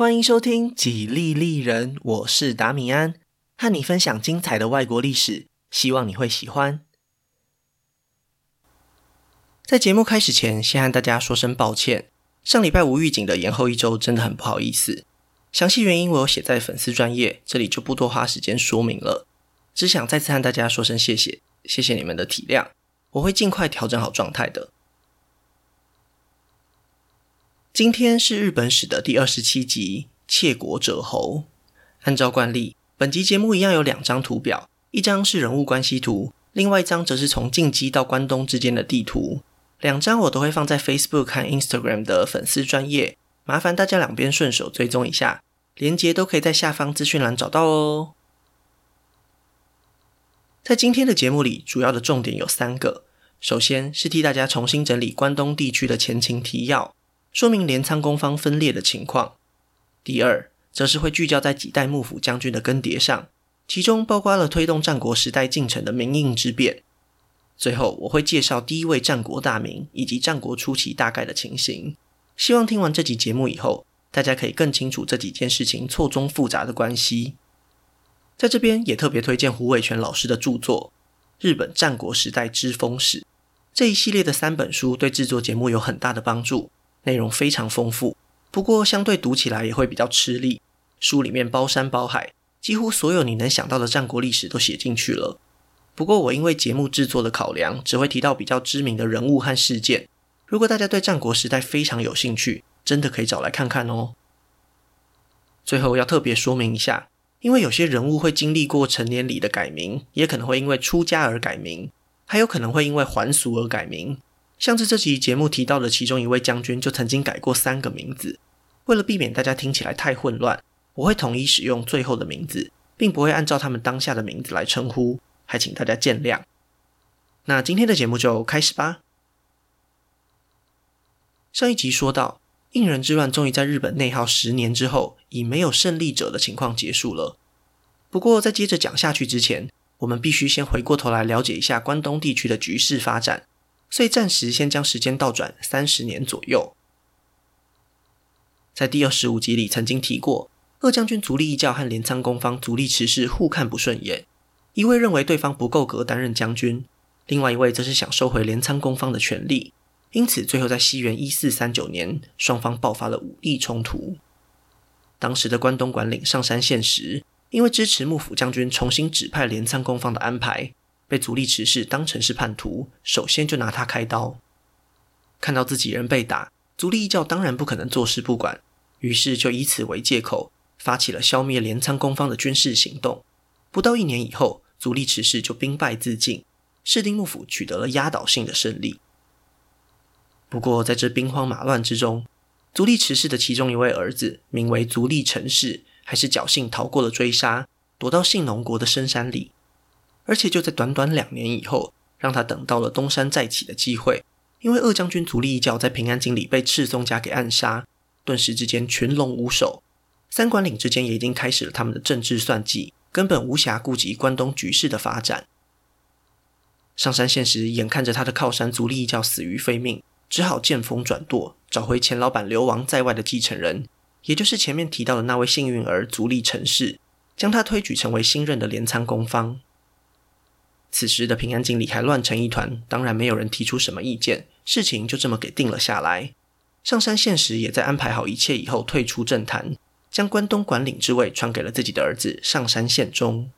欢迎收听《几利利人》，我是达米安，和你分享精彩的外国历史，希望你会喜欢。在节目开始前，先和大家说声抱歉，上礼拜无预警的延后一周，真的很不好意思。详细原因我有写在粉丝专页，这里就不多花时间说明了，只想再次和大家说声谢谢，谢谢你们的体谅，我会尽快调整好状态的。今天是日本史的第二十七集，窃国者侯。按照惯例，本集节目一样有两张图表，一张是人物关系图，另外一张则是从进击到关东之间的地图。两张我都会放在 Facebook 和 Instagram 的粉丝专页，麻烦大家两边顺手追踪一下，连接都可以在下方资讯栏找到哦。在今天的节目里，主要的重点有三个，首先是替大家重新整理关东地区的前情提要。说明镰仓攻方分裂的情况。第二，则是会聚焦在几代幕府将军的更迭上，其中包括了推动战国时代进程的明应之变。最后，我会介绍第一位战国大名以及战国初期大概的情形。希望听完这集节目以后，大家可以更清楚这几件事情错综复杂的关系。在这边也特别推荐胡伟全老师的著作《日本战国时代之风史》这一系列的三本书，对制作节目有很大的帮助。内容非常丰富，不过相对读起来也会比较吃力。书里面包山包海，几乎所有你能想到的战国历史都写进去了。不过我因为节目制作的考量，只会提到比较知名的人物和事件。如果大家对战国时代非常有兴趣，真的可以找来看看哦。最后要特别说明一下，因为有些人物会经历过成年礼的改名，也可能会因为出家而改名，还有可能会因为还俗而改名。像是这期节目提到的其中一位将军，就曾经改过三个名字。为了避免大家听起来太混乱，我会统一使用最后的名字，并不会按照他们当下的名字来称呼，还请大家见谅。那今天的节目就开始吧。上一集说到，应仁之乱终于在日本内耗十年之后，以没有胜利者的情况结束了。不过在接着讲下去之前，我们必须先回过头来了解一下关东地区的局势发展。所以暂时先将时间倒转三十年左右。在第二十五集里曾经提过，二将军足利义教和镰仓公方足利持氏互看不顺眼，一位认为对方不够格担任将军，另外一位则是想收回镰仓公方的权力，因此最后在西元一四三九年，双方爆发了武力冲突。当时的关东管领上杉宪实，因为支持幕府将军重新指派镰仓公方的安排。被足利持氏当成是叛徒，首先就拿他开刀。看到自己人被打，足利义教当然不可能坐视不管，于是就以此为借口，发起了消灭镰仓攻方的军事行动。不到一年以后，足利持氏就兵败自尽，室町幕府取得了压倒性的胜利。不过，在这兵荒马乱之中，足利持氏的其中一位儿子名为足利成氏，还是侥幸逃过了追杀，躲到信浓国的深山里。而且就在短短两年以后，让他等到了东山再起的机会。因为二将军足利义教在平安京里被赤松家给暗杀，顿时之间群龙无首。三管领之间也已经开始了他们的政治算计，根本无暇顾及关东局势的发展。上杉宪实眼看着他的靠山足利义教死于非命，只好见风转舵，找回前老板流亡在外的继承人，也就是前面提到的那位幸运儿足利成氏，将他推举成为新任的镰仓公方。此时的平安京里还乱成一团，当然没有人提出什么意见，事情就这么给定了下来。上杉宪实也在安排好一切以后退出政坛，将关东管领之位传给了自己的儿子上杉宪忠。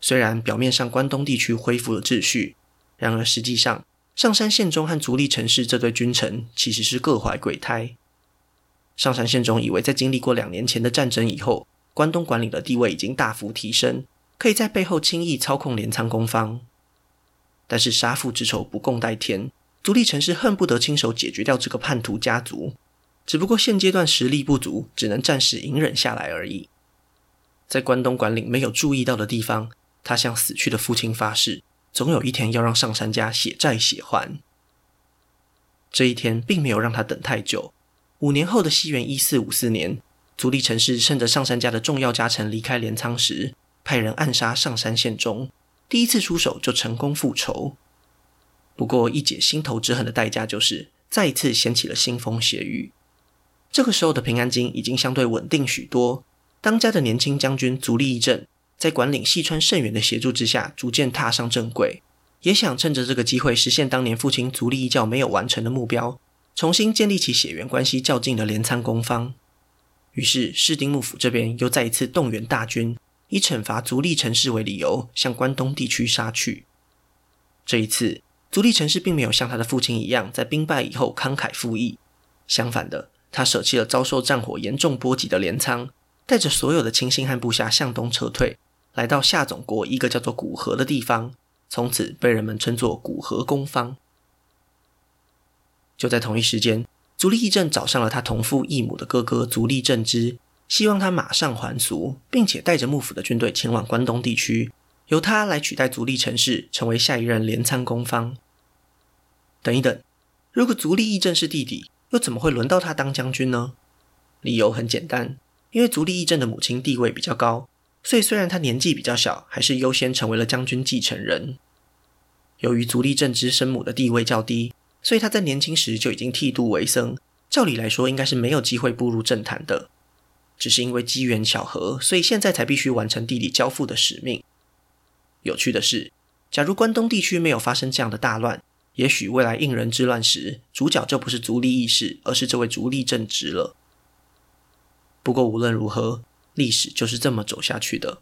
虽然表面上关东地区恢复了秩序，然而实际上上杉宪忠和足利成氏这对君臣其实是各怀鬼胎。上杉宪忠以为在经历过两年前的战争以后，关东管领的地位已经大幅提升。可以在背后轻易操控镰仓攻方，但是杀父之仇不共戴天，足利城氏恨不得亲手解决掉这个叛徒家族。只不过现阶段实力不足，只能暂时隐忍下来而已。在关东管领没有注意到的地方，他向死去的父亲发誓，总有一天要让上杉家血债血还。这一天并没有让他等太久。五年后的西元一四五四年，足利城氏趁着上杉家的重要家臣离开镰仓时，派人暗杀上杉宪忠，第一次出手就成功复仇。不过一解心头之恨的代价就是再一次掀起了腥风血雨。这个时候的平安京已经相对稳定许多。当家的年轻将军足利义政，在管领细川胜元的协助之下，逐渐踏上正轨，也想趁着这个机会实现当年父亲足利义教没有完成的目标，重新建立起血缘关系较近的镰仓公方。于是室町幕府这边又再一次动员大军，以惩罚足利城氏为理由，向关东地区杀去。这一次，足利城氏并没有像他的父亲一样，在兵败以后慷慨赴义，相反的，他舍弃了遭受战火严重波及的镰仓。带着所有的亲信和部下向东撤退，来到下总国一个叫做古河的地方，从此被人们称作古河公方。就在同一时间，足利义政找上了他同父异母的哥哥足利政之，希望他马上还俗，并且带着幕府的军队前往关东地区，由他来取代足利城氏，成为下一任镰仓公方。等一等，如果足利义政是弟弟，又怎么会轮到他当将军呢？理由很简单。因为足利义政的母亲地位比较高，所以虽然他年纪比较小，还是优先成为了将军继承人。由于足利政之生母的地位较低，所以他在年轻时就已经剃度为僧。照理来说，应该是没有机会步入政坛的。只是因为机缘巧合，所以现在才必须完成地理交付的使命。有趣的是，假如关东地区没有发生这样的大乱，也许未来应人之乱时，主角就不是足利义士，而是这位足利政直了。不过无论如何，历史就是这么走下去的。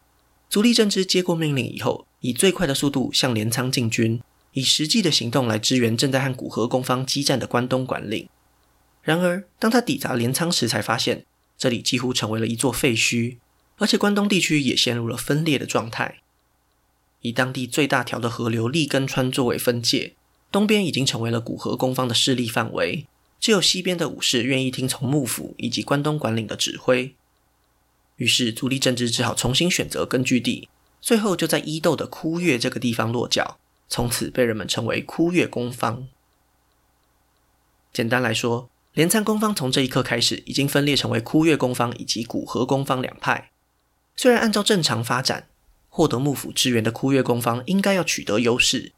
足利政直接过命令以后，以最快的速度向镰仓进军，以实际的行动来支援正在和古河公方激战的关东管领。然而，当他抵达镰仓时，才发现这里几乎成为了一座废墟，而且关东地区也陷入了分裂的状态。以当地最大条的河流立根川作为分界，东边已经成为了古河公方的势力范围。只有西边的武士愿意听从幕府以及关东管领的指挥，于是足利政治只好重新选择根据地，最后就在伊豆的枯越这个地方落脚，从此被人们称为枯越公方。简单来说，镰仓公方从这一刻开始已经分裂成为枯越公方以及古河公方两派。虽然按照正常发展，获得幕府支援的枯越公方应该要取得优势。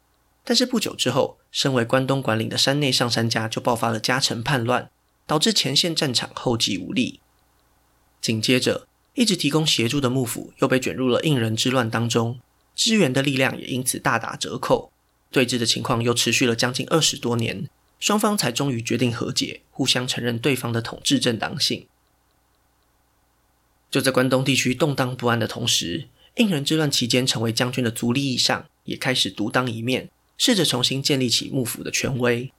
但是不久之后，身为关东管领的山内上山家就爆发了家臣叛乱，导致前线战场后继无力。紧接着，一直提供协助的幕府又被卷入了应仁之乱当中，支援的力量也因此大打折扣。对峙的情况又持续了将近二十多年，双方才终于决定和解，互相承认对方的统治正当性。就在关东地区动荡不安的同时，应仁之乱期间成为将军的足利义尚也开始独当一面。试着重新建立起幕府的权威，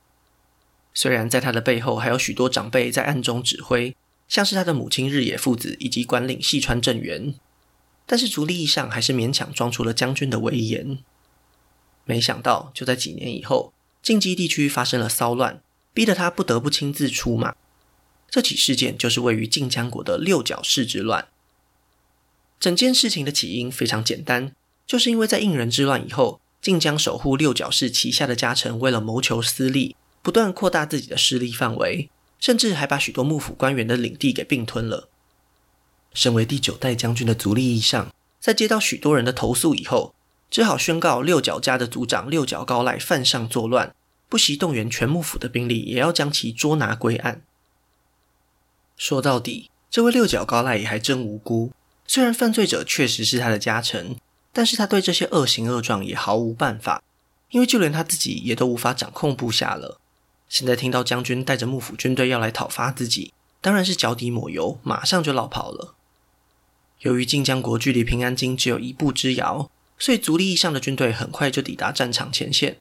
虽然在他的背后还有许多长辈在暗中指挥，像是他的母亲日野父子以及管领细川政元，但是足利义尚还是勉强装出了将军的威严。没想到，就在几年以后，近畿地区发生了骚乱，逼得他不得不亲自出马。这起事件就是位于近江国的六角氏之乱。整件事情的起因非常简单，就是因为在应仁之乱以后。近江守护六角氏旗下的家臣，为了谋求私利，不断扩大自己的势力范围，甚至还把许多幕府官员的领地给并吞了。身为第九代将军的足利义尚，在接到许多人的投诉以后，只好宣告六角家的族长六角高赖犯上作乱，不惜动员全幕府的兵力，也要将其捉拿归案。说到底，这位六角高赖也还真无辜，虽然犯罪者确实是他的家臣。但是他对这些恶行恶状也毫无办法，因为就连他自己也都无法掌控部下了。现在听到将军带着幕府军队要来讨伐自己，当然是脚底抹油，马上就落跑了。由于近江国距离平安京只有一步之遥，所以足利义尚的军队很快就抵达战场前线。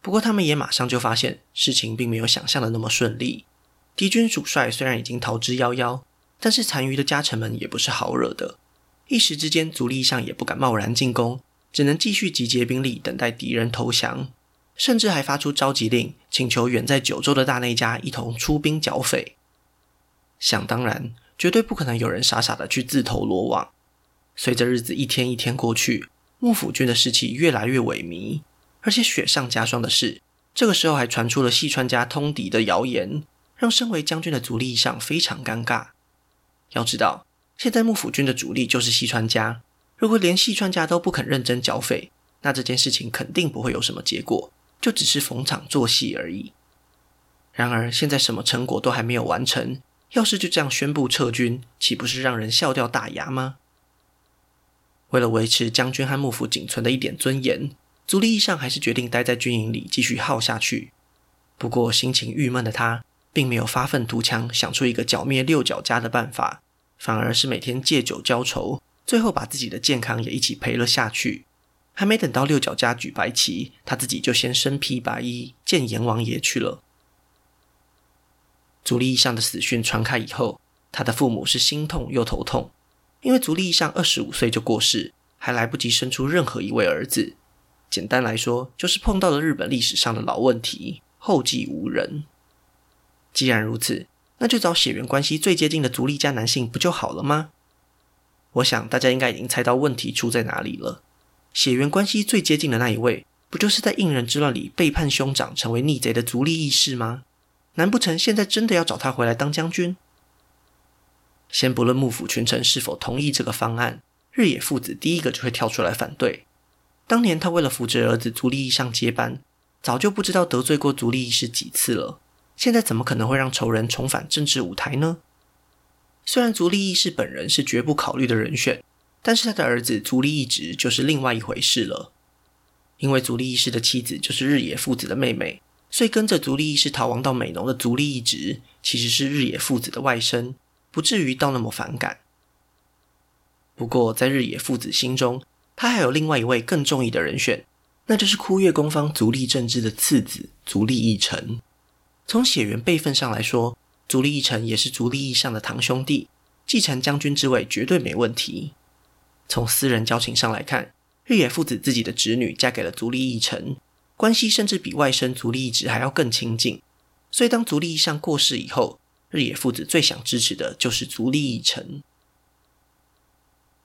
不过他们也马上就发现事情并没有想象的那么顺利。敌军主帅虽然已经逃之夭夭，但是残余的家臣们也不是好惹的。一时之间，足利义尚也不敢贸然进攻，只能继续集结兵力，等待敌人投降，甚至还发出召集令，请求远在九州的大内家一同出兵剿匪。想当然，绝对不可能有人傻傻的去自投罗网。随着日子一天一天过去，幕府军的士气越来越萎靡，而且雪上加霜的是，这个时候还传出了细川家通敌的谣言，让身为将军的足利义尚非常尴尬。要知道。现在幕府军的主力就是细川家，如果连细川家都不肯认真剿匪，那这件事情肯定不会有什么结果，就只是逢场作戏而已。然而现在什么成果都还没有完成，要是就这样宣布撤军，岂不是让人笑掉大牙吗？为了维持将军和幕府仅存的一点尊严，足利义尚还是决定待在军营里继续耗下去。不过，心情郁闷的他，并没有发愤图强，想出一个剿灭六角家的办法，反而是每天借酒浇愁，最后把自己的健康也一起赔了下去。还没等到六角家举白旗，他自己就先身披白衣见阎王爷去了。足利义尚的死讯传开以后，他的父母是心痛又头痛，因为足利义尚二十五岁就过世，还来不及生出任何一位儿子。简单来说，就是碰到了日本历史上的老问题，后继无人。既然如此，那就找血缘关系最接近的足利家男性不就好了吗？我想大家应该已经猜到问题出在哪里了。血缘关系最接近的那一位，不就是在应仁之乱里背叛兄长、成为逆贼的足利义士吗？难不成现在真的要找他回来当将军？先不论幕府群臣是否同意这个方案，日野父子第一个就会跳出来反对。当年他为了扶植儿子足利义上接班，早就不知道得罪过足利义士几次了。现在怎么可能会让仇人重返政治舞台呢？虽然足利义士本人是绝不考虑的人选，但是他的儿子足利义直就是另外一回事了。因为足利义士的妻子就是日野父子的妹妹。所以，跟着足利义士逃亡到美浓的足利义直，其实是日野父子的外甥，不至于到那么反感。不过，在日野父子心中，他还有另外一位更中意的人选，那就是枯月宫方足利政之的次子足利义澄。从血缘辈分上来说，足利义澄也是足利义尚的堂兄弟，继承将军之位绝对没问题。从私人交情上来看，日野父子自己的侄女嫁给了足利义澄。关系甚至比外甥足利义直还要更亲近，所以当足利义尚过世以后，日野父子最想支持的就是足利义澄。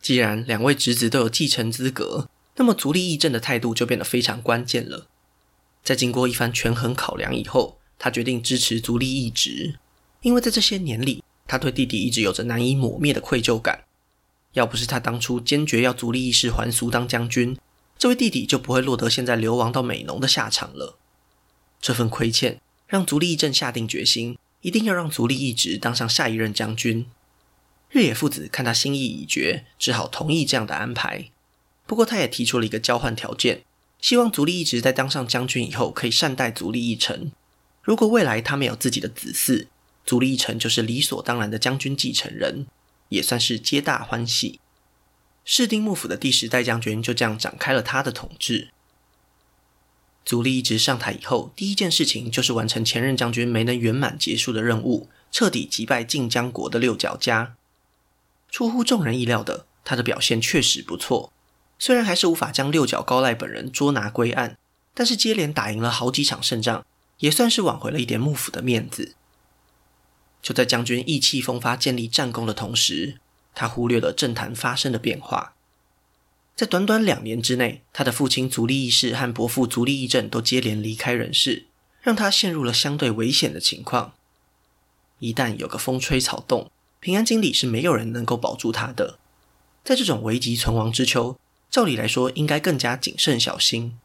既然两位侄子都有继承资格，那么足利义政的态度就变得非常关键了。在经过一番权衡考量以后，他决定支持足利义直，因为在这些年里，他对弟弟一直有着难以抹灭的愧疚感。要不是他当初坚决要足利义士还俗当将军，这位弟弟就不会落得现在流亡到美浓的下场了。这份亏欠让足利义政下定决心，一定要让足利义直当上下一任将军。日野父子看他心意已决，只好同意这样的安排。不过，他也提出了一个交换条件，希望足利义直在当上将军以后，可以善待足利义澄。如果未来他没有自己的子嗣，足利义澄就是理所当然的将军继承人，也算是皆大欢喜。室町幕府的第十代将军就这样展开了他的统治。足利义直上台以后，第一件事情就是完成前任将军没能圆满结束的任务，彻底击败近江国的六角家。出乎众人意料的，他的表现确实不错。虽然还是无法将六角高赖本人捉拿归案，但是接连打赢了好几场胜仗，也算是挽回了一点幕府的面子。就在将军意气风发建立战功的同时，他忽略了政坛发生的变化，在短短两年之内，他的父亲足利义士和伯父足利义政都接连离开人世，让他陷入了相对危险的情况。一旦有个风吹草动，平安京里是没有人能够保住他的。在这种危急存亡之秋，照理来说应该更加谨慎小心。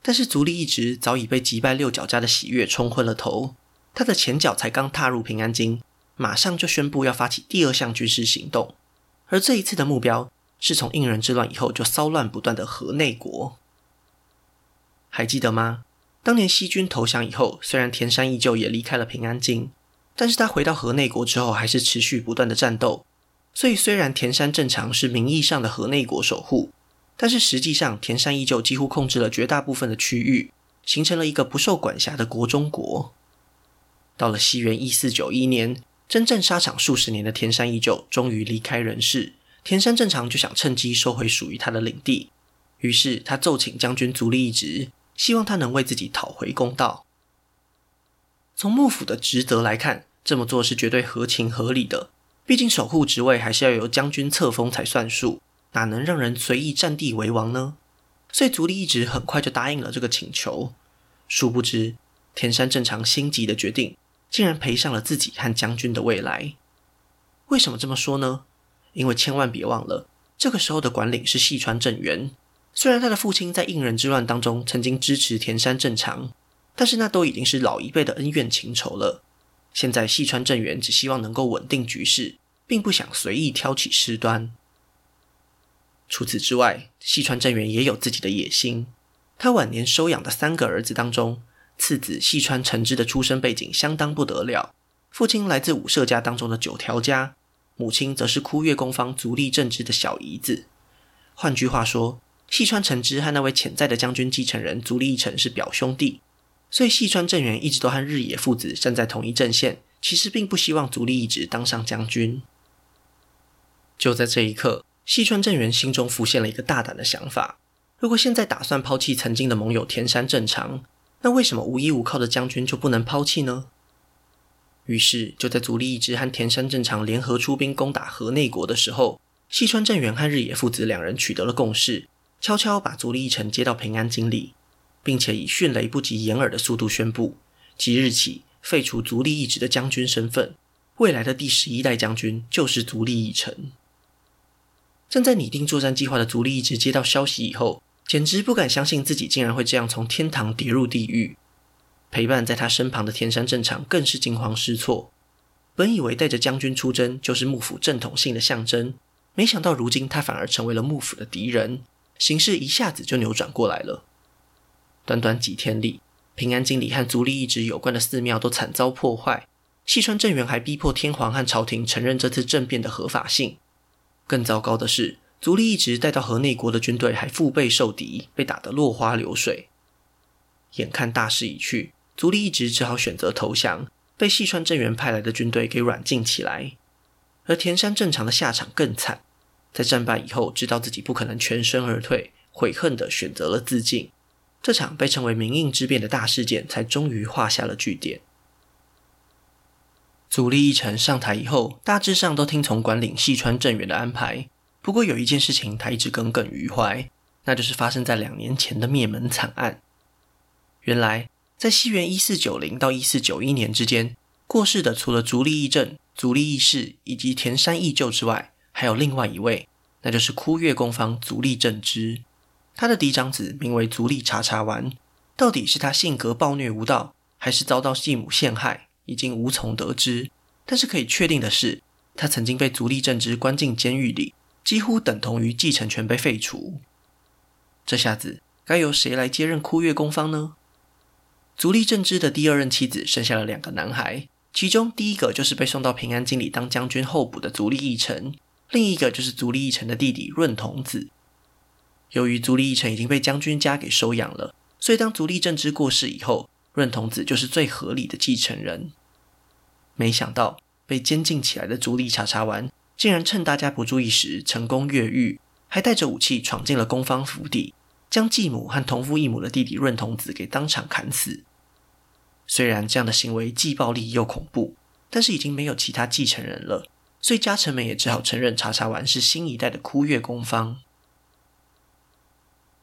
但是足利义直早已被击败六角家的喜悦冲昏了头，他的前脚才刚踏入平安京，马上就宣布要发起第二项军事行动。而这一次的目标是从应仁之乱以后就骚乱不断的河内国，还记得吗？当年西军投降以后，虽然田山义就也离开了平安京，但是他回到河内国之后，还是持续不断的战斗。所以虽然田山正常是名义上的河内国守护，但是实际上田山义就几乎控制了绝大部分的区域，形成了一个不受管辖的国中国。到了西元一四九一年。真正沙场数十年的田山义就终于离开人世，田山正常就想趁机收回属于他的领地，于是他奏请将军足利义直，希望他能为自己讨回公道。从幕府的职责来看，这么做是绝对合情合理的，毕竟守护职位还是要由将军册封才算数，哪能让人随意占地为王呢？所以足利义直很快就答应了这个请求。殊不知，田山正常心急的决定。竟然赔上了自己和将军的未来。为什么这么说呢？因为千万别忘了，这个时候的管领是细川政元。虽然他的父亲在应仁之乱当中曾经支持田山正常，但是那都已经是老一辈的恩怨情仇了。现在细川政元只希望能够稳定局势，并不想随意挑起事端。除此之外，细川政元也有自己的野心。他晚年收养的三个儿子当中，次子细川诚之的出身背景相当不得了，父亲来自武社家当中的九条家，母亲则是枯月宫方足利政之的小姨子。换句话说，细川诚之和那位潜在的将军继承人足利义澄是表兄弟，所以细川政元一直都和日野父子站在同一阵线，其实并不希望足利义直当上将军。就在这一刻，细川政元心中浮现了一个大胆的想法。如果现在打算抛弃曾经的盟友田山正常，那为什么无依无靠的将军就不能抛弃呢？于是，就在足利义直和田山正常联合出兵攻打河内国的时候，细川政元和日野父子两人取得了共识，悄悄把足利义澄接到平安京里，并且以迅雷不及掩耳的速度宣布，即日起废除足利义直的将军身份，未来的第十一代将军就是足利义澄。正在拟定作战计划的足利义直接到消息以后，简直不敢相信自己竟然会这样从天堂跌入地狱。陪伴在他身旁的天山正常更是惊慌失措。本以为带着将军出征就是幕府正统性的象征，没想到如今他反而成为了幕府的敌人，形势一下子就扭转过来了。短短几天里，平安京里和足利义直有关的寺庙都惨遭破坏，细川政元还逼迫天皇和朝廷承认这次政变的合法性。更糟糕的是，足利义直带到河内国的军队还腹背受敌，被打得落花流水。眼看大势已去，足利义直只好选择投降，被细川政元派来的军队给软禁起来。而田山正常的下场更惨，在战败以后，知道自己不可能全身而退，悔恨地选择了自尽。这场被称为明应之变的大事件，才终于画下了句点。足利义澄上台以后，大致上都听从管领细川政元的安排。不过有一件事情他一直耿耿于怀，那就是发生在两年前的灭门惨案。原来在西元一四九零到一四九一年之间，过世的除了足利义政、足利义士以及田山义就之外，还有另外一位，那就是枯月宫方足利政之。他的嫡长子名为足利茶茶丸，到底是他性格暴虐无道，还是遭到继母陷害，已经无从得知。但是可以确定的是，他曾经被足利政之关进监狱里。几乎等同于继承权被废除，这下子该由谁来接任枯月宫方呢？足利政之的第二任妻子生下了两个男孩，其中第一个就是被送到平安京里当将军候补的足利义澄，另一个就是足利义澄的弟弟润童子。由于足利义澄已经被将军家给收养了，所以当足利政之过世以后，润童子就是最合理的继承人。没想到被监禁起来的足利茶茶丸。竟然趁大家不注意时成功越狱，还带着武器闯进了宫方府邸，将继母和同父异母的弟弟润童子给当场砍死。虽然这样的行为既暴力又恐怖，但是已经没有其他继承人了，所以家臣们也只好承认查查丸是新一代的枯月宫方。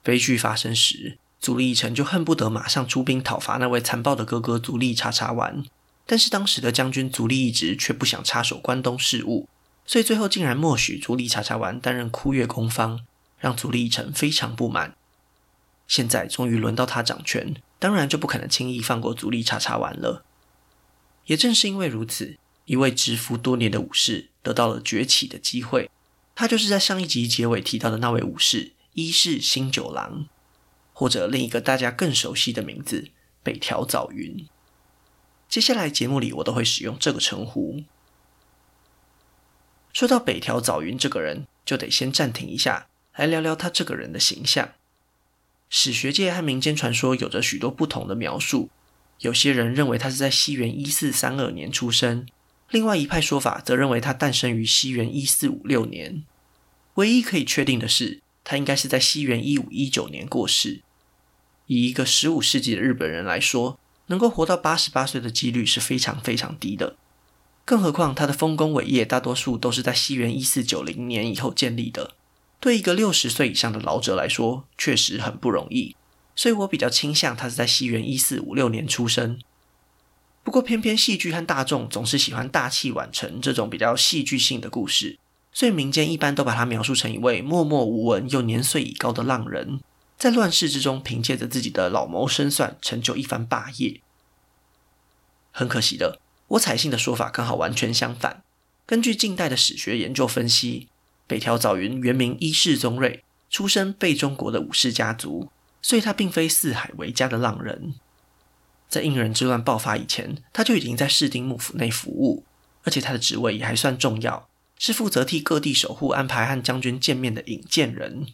悲剧发生时，足利义澄就恨不得马上出兵讨伐那位残暴的哥哥足利查查丸，但是当时的将军足利义直却不想插手关东事务。所以最后竟然默许足利查查丸担任枯月宫方，让足利义澄非常不满。现在终于轮到他掌权，当然就不可能轻易放过足利查查丸了。也正是因为如此，一位蛰伏多年的武士得到了崛起的机会。他就是在上一集结尾提到的那位武士伊势新九郎，或者另一个大家更熟悉的名字北条早云。接下来节目里我都会使用这个称呼。说到北条早云这个人，就得先暂停一下，来聊聊他这个人的形象。史学界和民间传说有着许多不同的描述。有些人认为他是在西元一四三二年出生，另外一派说法则认为他诞生于西元一四五六年。唯一可以确定的是，他应该是在西元一五一九年过世。以一个十五世纪的日本人来说，能够活到八十八岁的几率是非常非常低的。更何况，他的丰功伟业大多数都是在西元一四九零年以后建立的，对一个六十岁以上的老者来说，确实很不容易。所以我比较倾向他是在西元一四五六年出生。不过，偏偏戏剧和大众总是喜欢大器晚成这种比较戏剧性的故事，所以民间一般都把他描述成一位默默无闻又年岁已高的浪人，在乱世之中凭借着自己的老谋深算，成就一番霸业。很可惜的。我采信的说法刚好完全相反。根据近代的史学研究分析，北条早云原名伊势宗瑞，出身备中国的武士家族，所以他并非四海为家的浪人。在应仁之乱爆发以前，他就已经在室町幕府内服务，而且他的职位也还算重要，是负责替各地守护安排和将军见面的引荐人。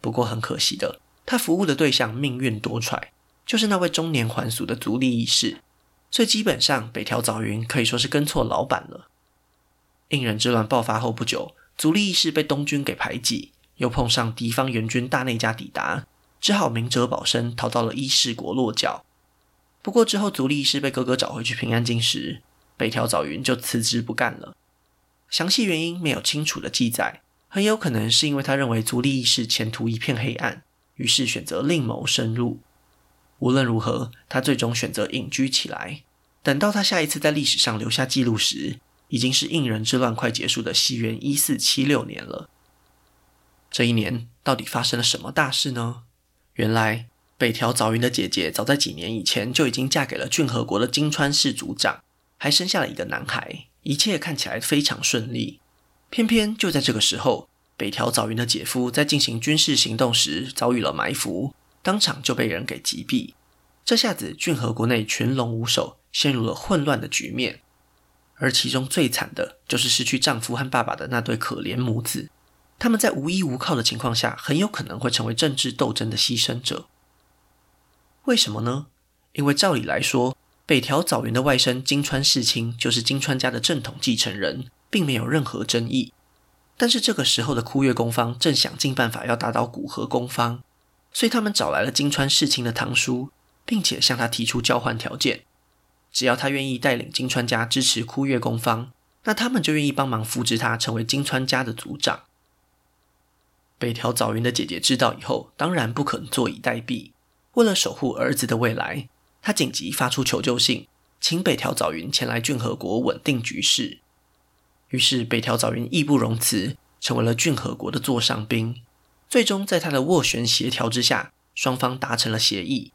不过很可惜的，他服务的对象命运多舛，就是那位中年还俗的足利义士，所以基本上北条早云可以说是跟错老板了。应仁之乱爆发后不久，足利义士被东军给排挤，又碰上敌方援军大内家抵达，只好明哲保身，逃到了伊势国落脚。不过之后，足利义士被哥哥找回去平安京时，北条早云就辞职不干了。详细原因没有清楚的记载，很有可能是因为他认为足利义士前途一片黑暗，于是选择另谋生路。无论如何，他最终选择隐居起来。等到他下一次在历史上留下记录时，已经是应仁之乱快结束的西元一四七六年了。这一年到底发生了什么大事呢？原来。北条早云的姐姐早在几年以前就已经嫁给了骏河国的金川氏族长，还生下了一个男孩，一切看起来非常顺利。偏偏就在这个时候，北条早云的姐夫在进行军事行动时遭遇了埋伏，当场就被人给击毙。这下子骏河国内群龙无首，陷入了混乱的局面。而其中最惨的就是失去丈夫和爸爸的那对可怜母子，他们在无依无靠的情况下，很有可能会成为政治斗争的牺牲者。为什么呢？因为照理来说，北条早云的外甥金川世亲就是金川家的正统继承人，并没有任何争议。但是这个时候的枯月宫方正想尽办法要打倒古河宫方，所以他们找来了金川世亲的堂叔，并且向他提出交换条件：只要他愿意带领金川家支持枯月宫方，那他们就愿意帮忙扶植他成为金川家的族长。北条早云的姐姐知道以后，当然不肯坐以待毙。为了守护儿子的未来，他紧急发出求救信，请北条早云前来骏河国稳定局势。于是北条早云义不容辞，成为了骏河国的座上宾。最终在他的斡旋协调之下，双方达成了协议，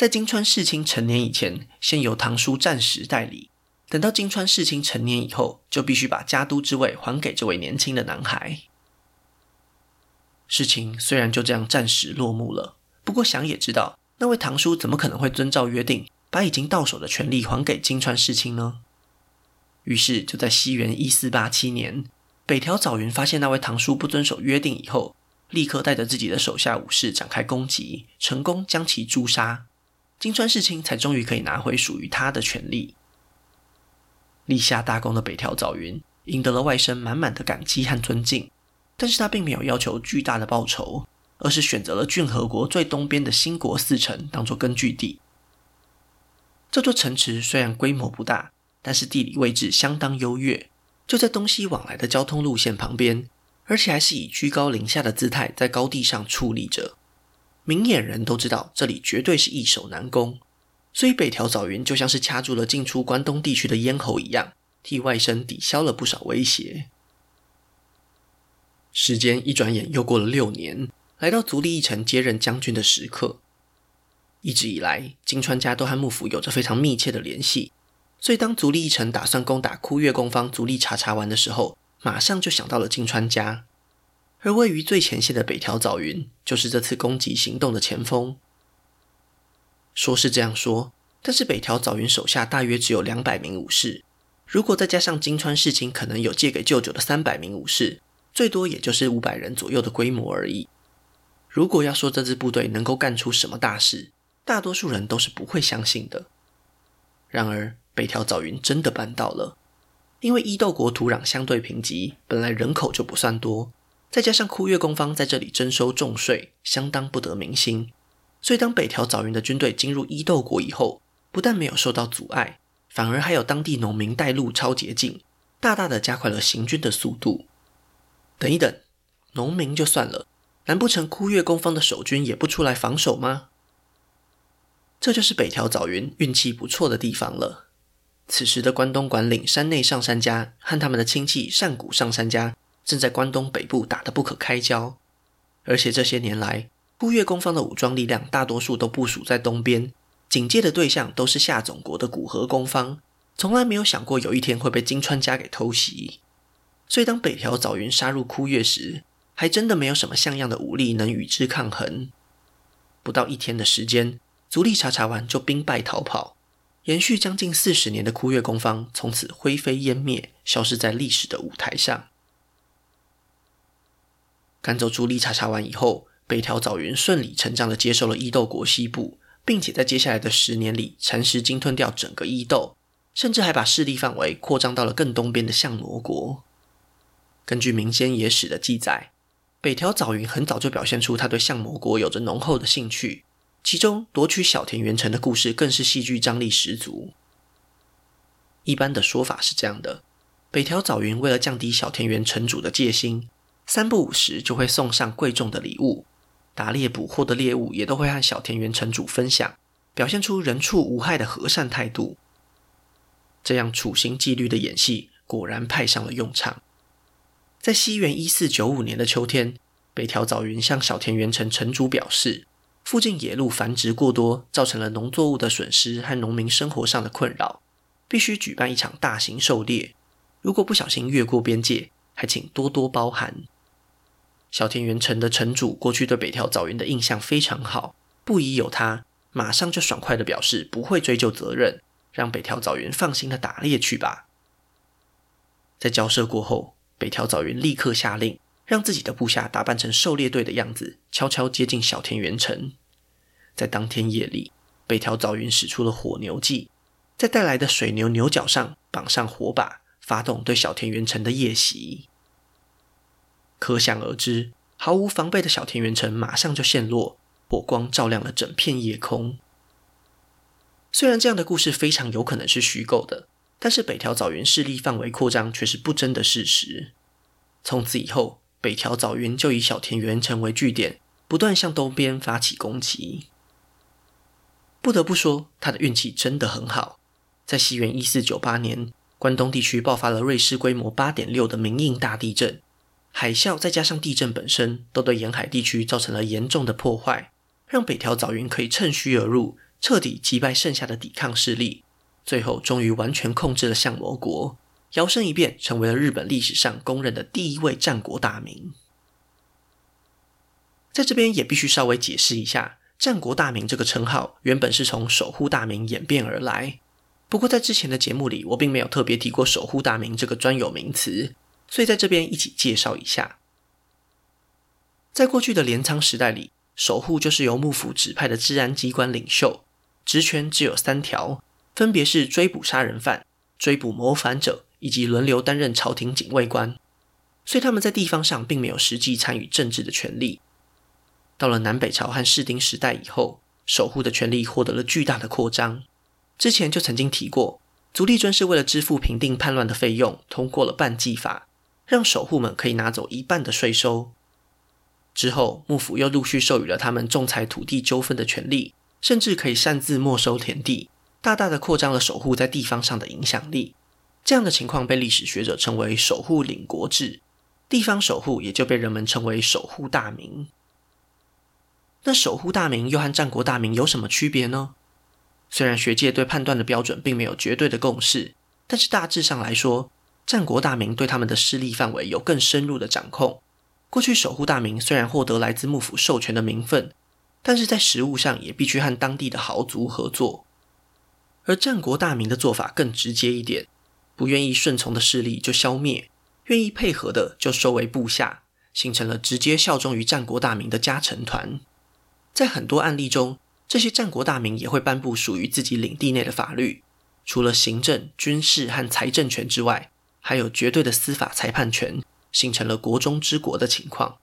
在金川世亲成年以前，先由堂叔暂时代理；等到金川世亲成年以后，就必须把家督之位还给这位年轻的男孩。事情虽然就这样暂时落幕了，不过想也知道。那位堂叔怎么可能会遵照约定，把已经到手的权力还给金川世亲呢？于是就在西元一四八七年，北条早云发现那位堂叔不遵守约定以后，立刻带着自己的手下武士展开攻击，成功将其诛杀。金川世亲才终于可以拿回属于他的权利。立下大功的北条早云赢得了外甥满满的感激和尊敬，但是他并没有要求巨大的报酬。而是选择了骏河国最东边的新国四城当做根据地。这座城池虽然规模不大，但是地理位置相当优越，就在东西往来的交通路线旁边，而且还是以居高临下的姿态在高地上矗立着。明眼人都知道这里绝对是易守难攻，所以北条早云就像是掐住了进出关东地区的咽喉一样，替外甥抵消了不少威胁。时间一转眼又过了六年。来到足利义澄接任将军的时刻，一直以来，金川家都和幕府有着非常密切的联系，所以当足利义澄打算攻打枯月宫方足利茶茶丸的时候，马上就想到了金川家。而位于最前线的北条早云，就是这次攻击行动的前锋。说是这样说，但是北条早云手下大约只有两百名武士，如果再加上金川氏亲可能有借给舅舅的三百名武士，最多也就是五百人左右的规模而已。如果要说这支部队能够干出什么大事，大多数人都是不会相信的。然而，北条早云真的办到了。因为伊豆国土壤相对贫瘠，本来人口就不算多，再加上枯月宫方在这里征收重税，相当不得民心。所以，当北条早云的军队进入伊豆国以后，不但没有受到阻碍，反而还有当地农民带路抄捷径，大大的加快了行军的速度。等一等，农民就算了。难不成枯月宫方的守军也不出来防守吗？这就是北条早云运气不错的地方了。此时的关东管领山内上杉家和他们的亲戚上古上杉家正在关东北部打得不可开交，而且这些年来，枯月宫方的武装力量大多数都部署在东边，警戒的对象都是夏总国的古河宫方，从来没有想过有一天会被金川家给偷袭。所以当北条早云杀入枯月时，还真的没有什么像样的武力能与之抗衡。不到一天的时间，足利茶茶丸就兵败逃跑，延续将近四十年的枯月宫方从此灰飞烟灭，消失在历史的舞台上。赶走足利茶茶丸以后，北条早云顺理成章地接受了伊豆国西部，并且在接下来的十年里蚕食鲸吞掉整个伊豆，甚至还把势力范围扩张到了更东边的相模国。根据民间野史的记载，北条早云很早就表现出他对相模国有着浓厚的兴趣，其中夺取小田原城的故事更是戏剧张力十足。一般的说法是这样的：北条早云为了降低小田原城主的戒心。三不五时就会送上贵重的礼物，打猎捕获的猎物也都会和小田原城主分享，表现出人畜无害的和善态度。这样处心积虑的演戏果然派上了用场。在西元一四九五年的秋天，北条早云向小田原城城主表示，附近野鹿繁殖过多，造成了农作物的损失和农民生活上的困扰，必须举办一场大型狩猎。如果不小心越过边界，还请多多包涵。小田原城的城主过去对北条早云的印象非常好，不疑有他，马上就爽快地表示不会追究责任，让北条早云放心的打猎去吧。在交涉过后，北条早云立刻下令，让自己的部下打扮成狩猎队的样子，悄悄接近小田原城。在当天夜里，北条早云使出了火牛计，在带来的水牛牛角上绑上火把，发动对小田原城的夜袭。可想而知，毫无防备的小田原城马上就陷落，火光照亮了整片夜空。虽然这样的故事非常有可能是虚构的，但是北条早云势力范围扩张却是不争的事实。从此以后，北条早云就以小田原城为据点，不断向东边发起攻击。不得不说，他的运气真的很好。在西元一四九八年，关东地区爆发了瑞士规模八点六的铭印大地震。海啸再加上地震本身，都对沿海地区造成了严重的破坏，让北条早云可以趁虚而入，彻底击败剩下的抵抗势力，最后终于完全控制了相模国，摇身一变成为了日本历史上公认的第一位战国大名。在这边也必须稍微解释一下，战国大名这个称号原本是从守护大名演变而来，不过在之前的节目里，我并没有特别提过守护大名这个专有名词。所以在这边一起介绍一下，在过去的镰仓时代里，守护就是由幕府指派的治安机关领袖，职权只有三条，分别是追捕杀人犯、追捕谋反者，以及轮流担任朝廷警卫官。所以他们在地方上并没有实际参与政治的权利。到了南北朝和室町时代以后，守护的权力获得了巨大的扩张。之前就曾经提过，足利尊是为了支付平定叛乱的费用，通过了半计法。让守护们可以拿走一半的税收。之后，幕府又陆续授予了他们仲裁土地纠纷的权利，甚至可以擅自没收田地，大大的扩张了守护在地方上的影响力。这样的情况被历史学者称为“守护领国制”，地方守护也就被人们称为“守护大名”。那守护大名又和战国大名有什么区别呢？虽然学界对判断的标准并没有绝对的共识，但是大致上来说，战国大名对他们的势力范围有更深入的掌控。过去守护大名虽然获得来自幕府授权的名分，但是在实务上也必须和当地的豪族合作。而战国大名的做法更直接一点，不愿意顺从的势力就消灭，愿意配合的就收为部下，形成了直接效忠于战国大名的家臣团。在很多案例中，这些战国大名也会颁布属于自己领地内的法律，除了行政、军事和财政权之外。还有绝对的司法裁判权，形成了国中之国的情况。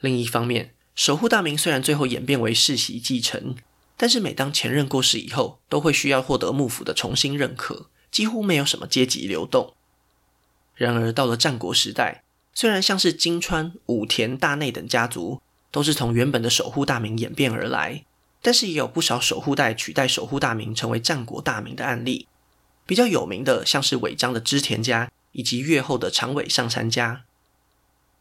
另一方面，守护大名虽然最后演变为世袭继承，但是每当前任过世以后，都会需要获得幕府的重新认可，几乎没有什么阶级流动。然而到了战国时代，虽然像是今川、武田、大内等家族都是从原本的守护大名演变而来，但是也有不少守护代取代守护大名成为战国大名的案例。比较有名的，像是尾张的织田家，以及越后的长尾上杉家。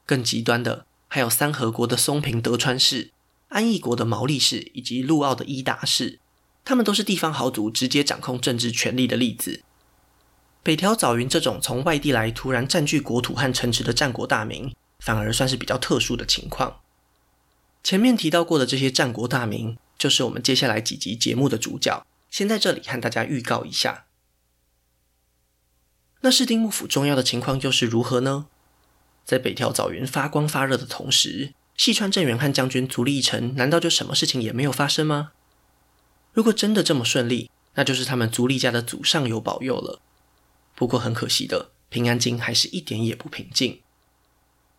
更极端的，还有三河国的松平德川氏、安艺国的毛利氏，以及陆奥的伊达氏。他们都是地方豪族直接掌控政治权力的例子。北条早云这种从外地来突然占据国土和城池的战国大名，反而算是比较特殊的情况。前面提到过的这些战国大名，就是我们接下来几集节目的主角。先在这里和大家预告一下。那室町幕府重要的情况又是如何呢？在北条早云发光发热的同时，细川政元和将军足利义澄难道就什么事情也没有发生吗？如果真的这么顺利，那就是他们足利家的祖上有保佑了。不过很可惜的，平安京还是一点也不平静。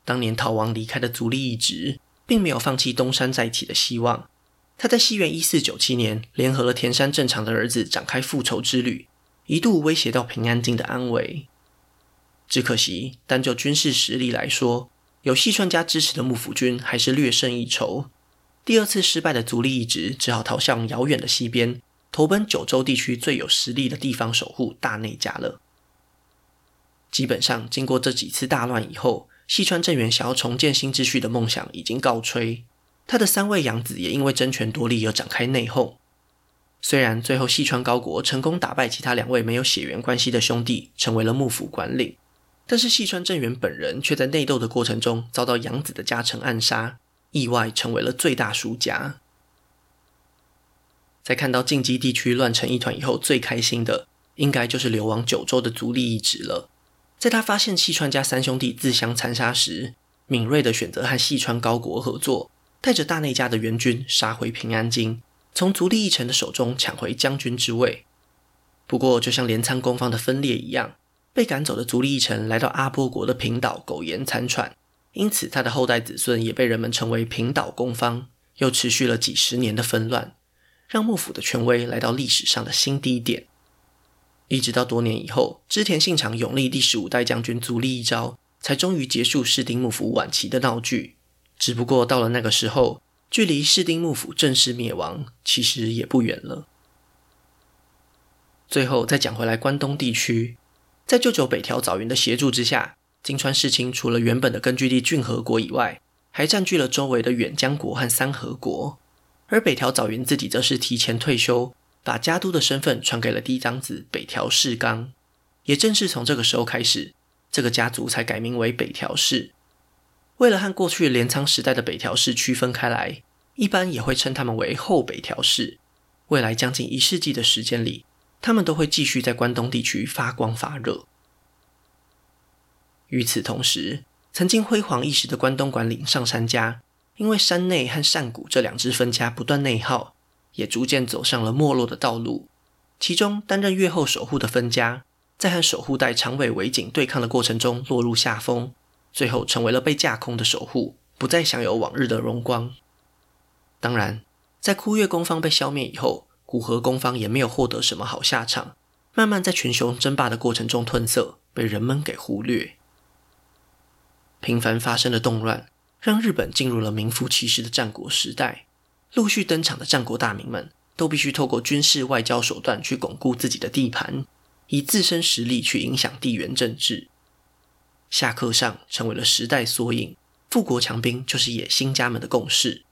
当年逃亡离开的足利义直，并没有放弃东山再起的希望。他在西元一四九七年联合了田山正常的儿子展开复仇之旅。一度威胁到平安京的安危，只可惜单就军事实力来说，有细川家支持的幕府军还是略胜一筹。第二次失败的足利义直只好逃向遥远的西边，投奔九州地区最有实力的地方守护大内家了。基本上，经过这几次大乱以后，细川政元想要重建新秩序的梦想已经告吹，他的三位养子也因为争权夺利而展开内讧。虽然最后细川高国成功打败其他两位没有血缘关系的兄弟，成为了幕府管领，但是细川政元本人却在内斗的过程中遭到养子的家臣暗杀，意外成为了最大输家。在看到近畿地区乱成一团以后，最开心的应该就是流亡九州的足利义直了。在他发现细川家三兄弟自相残杀时，敏锐的选择和细川高国合作，带着大内家的援军杀回平安京。从足利义澄的手中抢回将军之位，不过就像镰仓攻方的分裂一样，被赶走的足利义澄来到阿波国的平岛苟延残喘，因此他的后代子孙也被人们称为平岛攻方，又持续了几十年的纷乱，让幕府的权威来到历史上的新低点。一直到多年以后，织田信长永历第十五代将军足利义昭，才终于结束室町幕府晚期的闹剧。只不过到了那个时候，距离室町幕府正式灭亡，其实也不远了。最后再讲回来，关东地区，在舅舅北条早云的协助之下，金川氏亲除了原本的根据地骏河国以外，还占据了周围的远江国和三河国。而北条早云自己则是提前退休，把家督的身份传给了嫡长子北条氏纲。也正是从这个时候开始，这个家族才改名为北条氏。为了和过去镰仓时代的北条氏区分开来，一般也会称他们为后北条氏。未来将近一世纪的时间里，他们都会继续在关东地区发光发热。与此同时，曾经辉煌一时的关东管领上杉家，因为山内和善谷这两支分家不断内耗，也逐渐走上了没落的道路。其中担任越后守护的分家，在和守护代长尾为景对抗的过程中落入下风。最后成为了被架空的守护，不再享有往日的荣光。当然，在枯月宫方被消灭以后，古河宫方也没有获得什么好下场，慢慢在群雄争霸的过程中褪色，被人们给忽略。频繁发生的动乱，让日本进入了名副其实的战国时代。陆续登场的战国大名们，都必须透过军事外交手段去巩固自己的地盘，以自身实力去影响地缘政治。下课上成为了时代缩影，富国强兵就是野心家们的共识。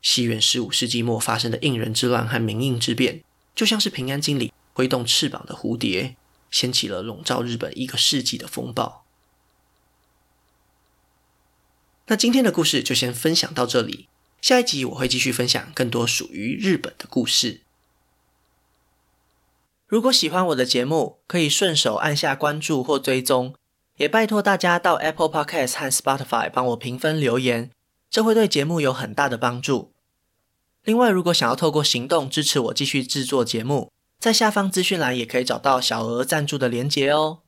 西元十五世纪末发生的应仁之乱和明应之变，就像是平安京里挥动翅膀的蝴蝶，掀起了笼罩日本一个世纪的风暴。那今天的故事就先分享到这里，下一集我会继续分享更多属于日本的故事。如果喜欢我的节目，可以顺手按下关注或追踪。也拜托大家到 Apple Podcast 和 Spotify 帮我评分留言，这会对节目有很大的帮助。另外，如果想要透过行动支持我继续制作节目，在下方资讯栏也可以找到小额赞助的连结哦。